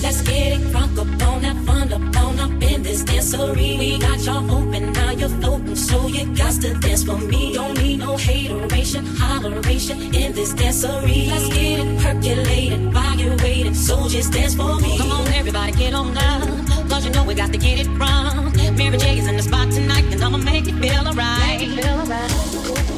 Let's get it crunk up on that fun up on up in this dancery. We got y'all open, now you're floating, so you got to dance for me. Don't need no hateration, holleration in this dancery. Let's get it percolated, while you're so just dance for me. Come on, everybody, get on up, cause you know we got to get it from. Mary J is in the spot tonight, and I'ma make it feel alright. Make it feel alright.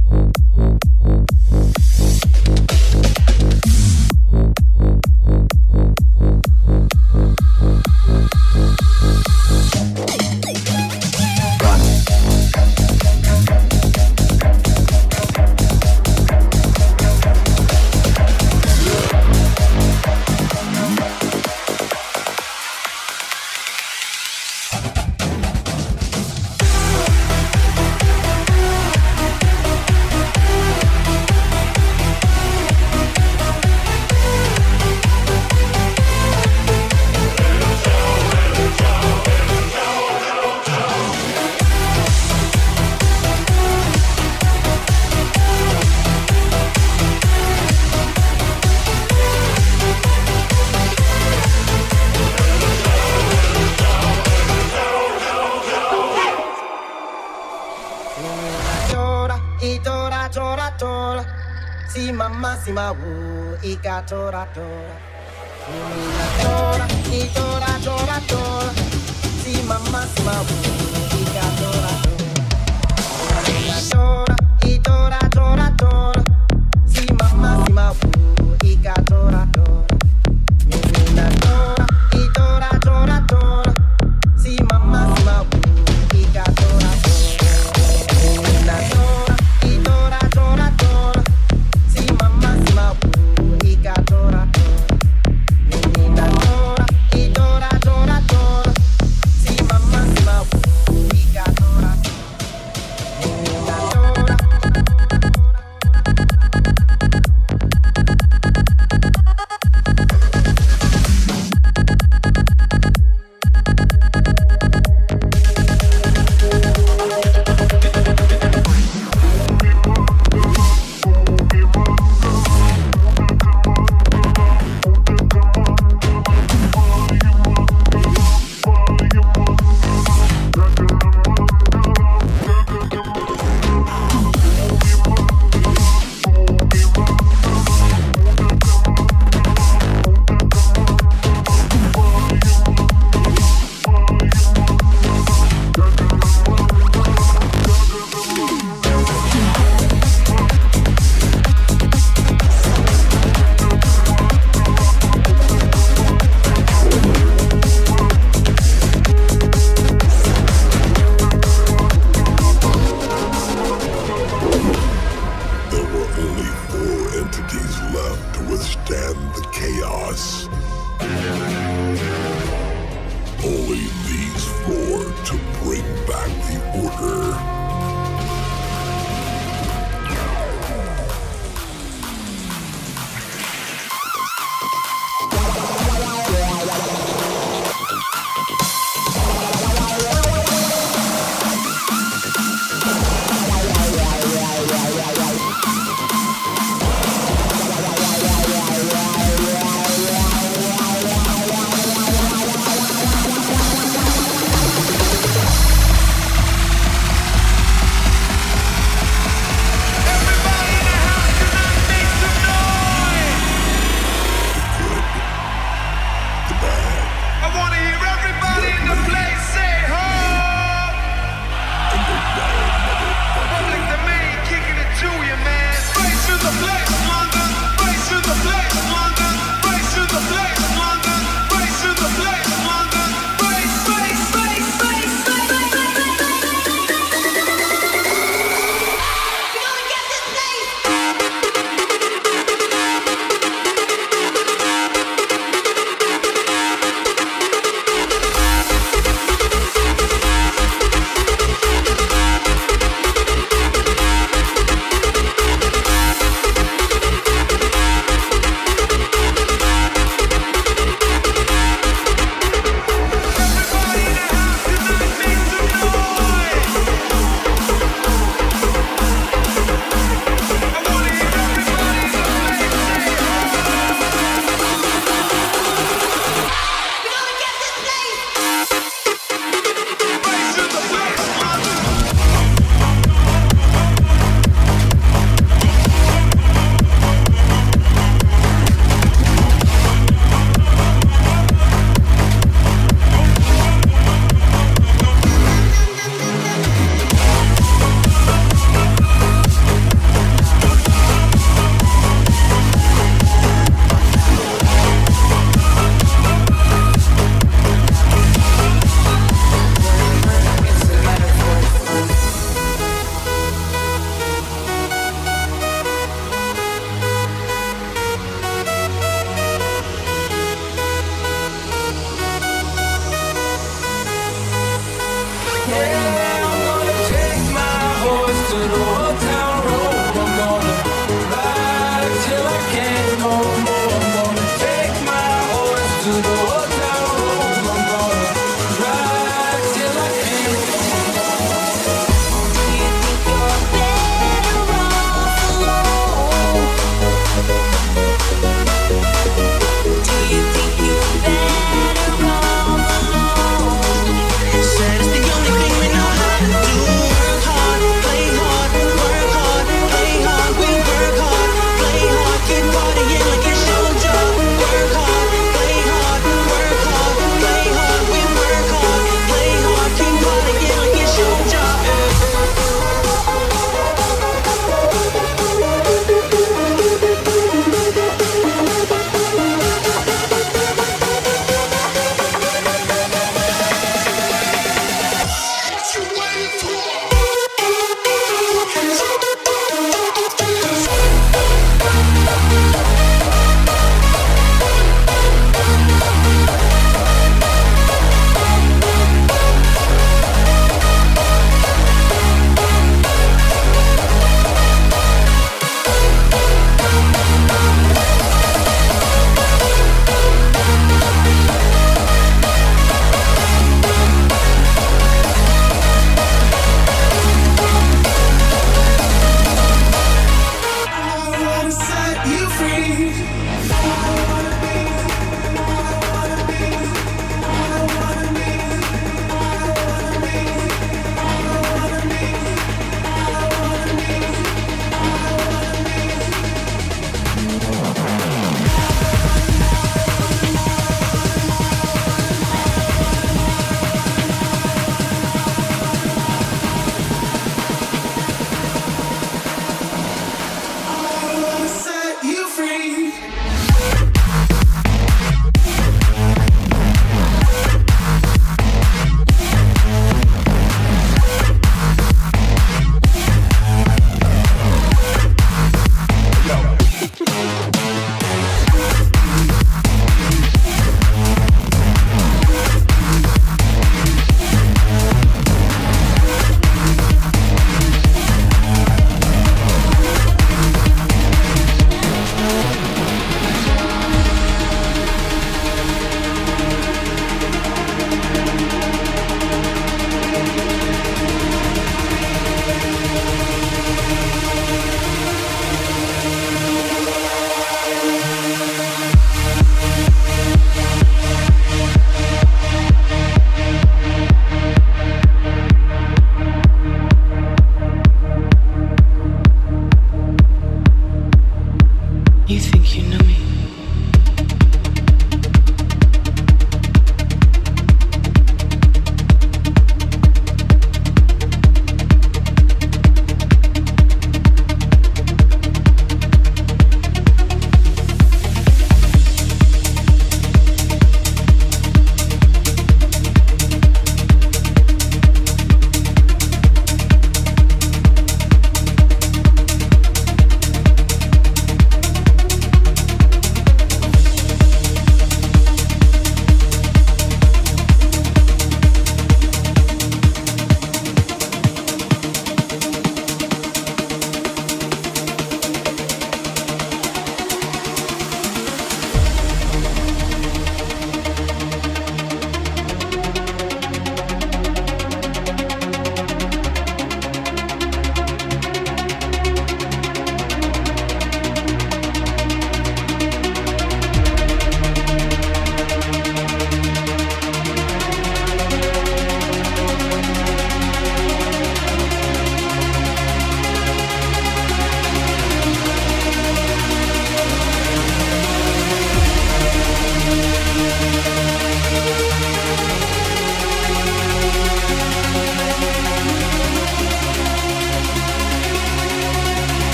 wu ika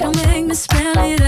Don't make me spell it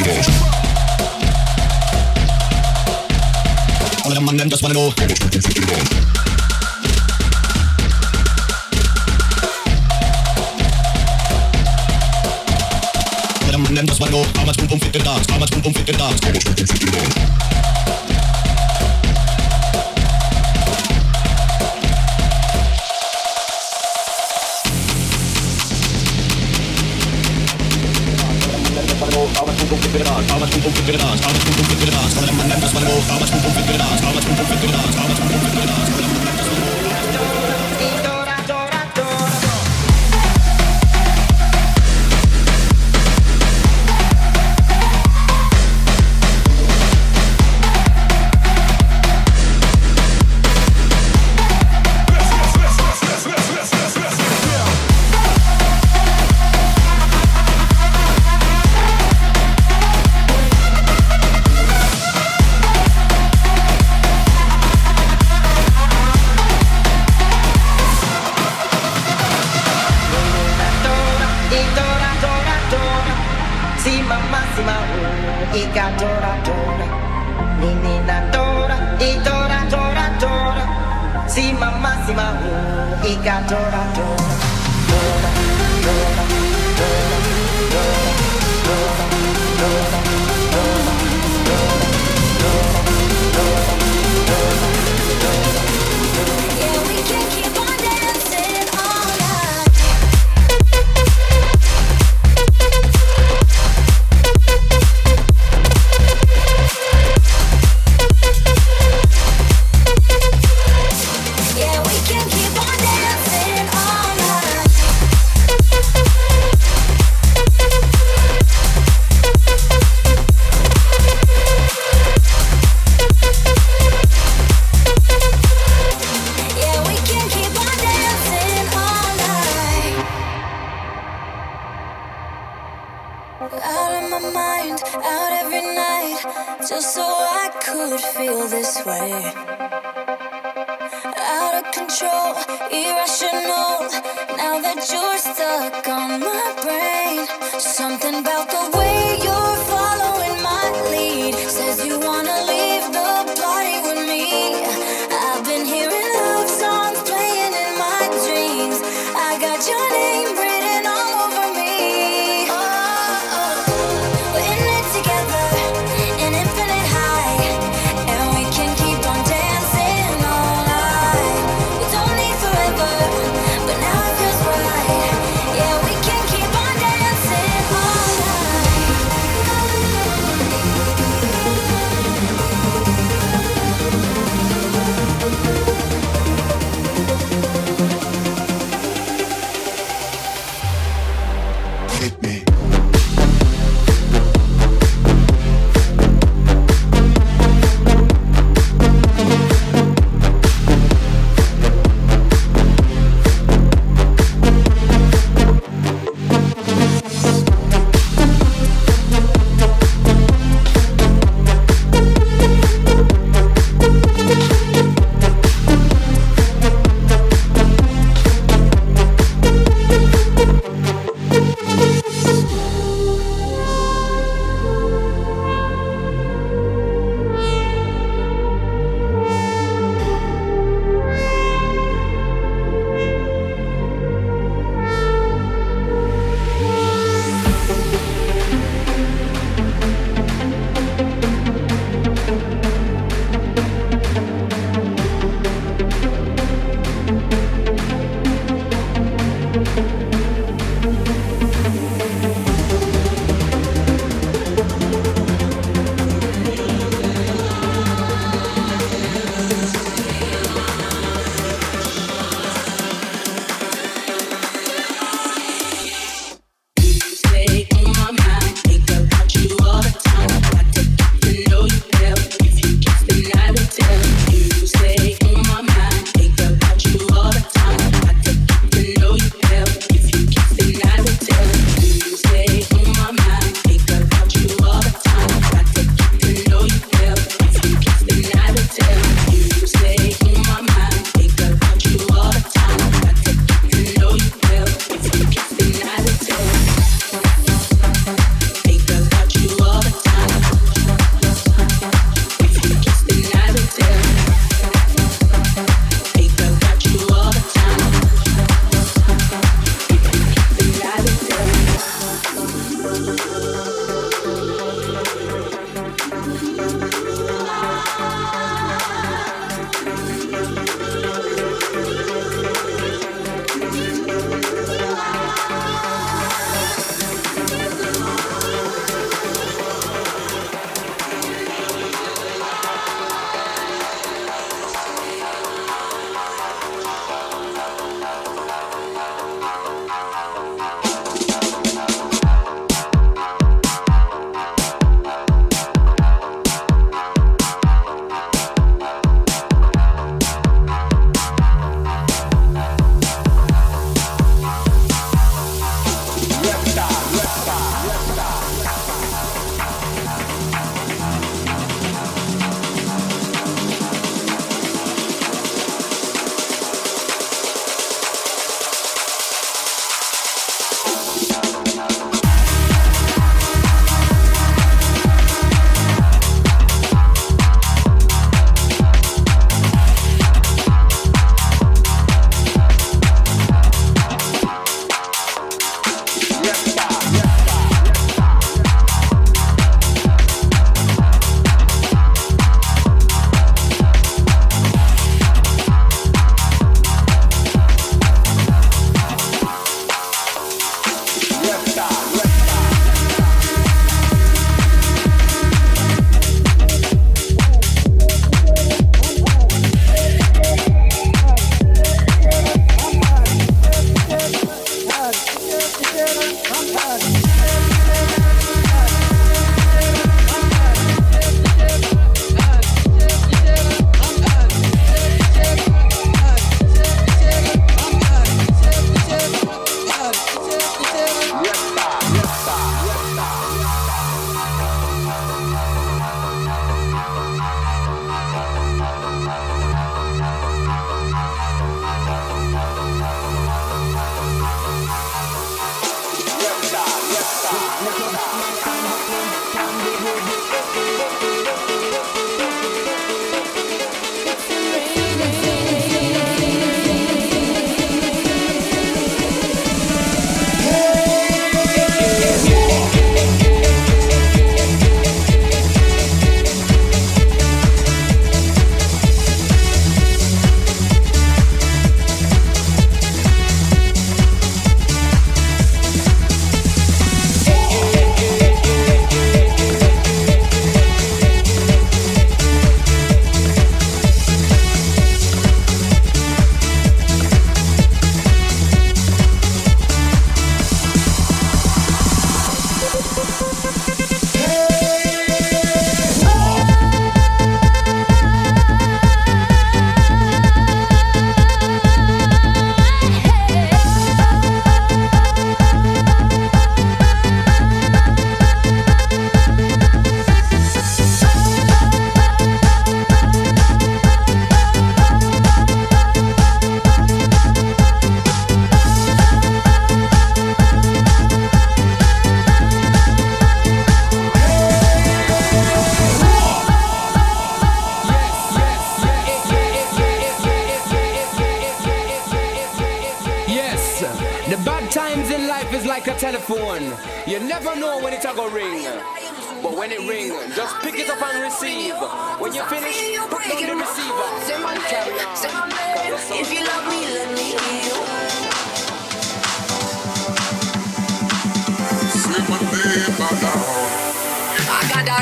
Eskimos. All of them and them just wanna know. All of them and them just wanna know how much boom boom fit the dance, how much boom boom fit the dance, how much the. Arbeitsgruppe für den Arzt, Arbeitsgruppe für den Arzt, Arbeitsgruppe für den Arzt, Arbeitsgruppe für den Arzt, Arbeitsgruppe für den Arzt, How much den Arzt, Arbeitsgruppe für den Arzt,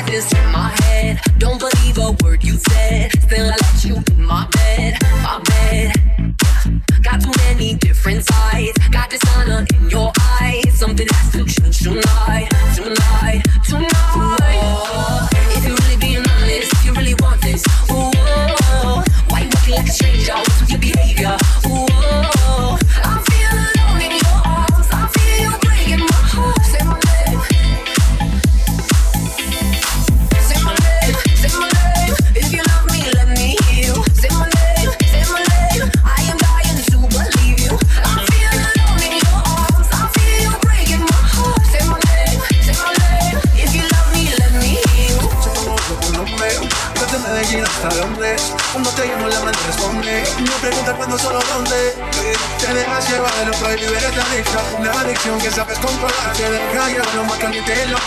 voices in my head. Don't believe a word you said. Still, I let you in my bed, my bed. Got too many different sides.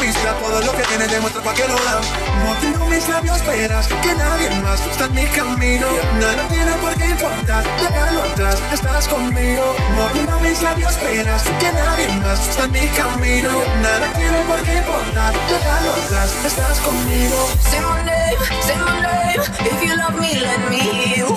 pista todo lo que tiene demuestra cualquier hora. Motivo mis labios, esperas que nadie más está en mi camino. Nada tiene por qué importar, déjalo atrás, estás conmigo. Motivo mis labios, esperas que nadie más está en mi camino. Nada tiene por qué importar, déjalo atrás, estás conmigo. Say my name, say my name, if you love me, let me hear.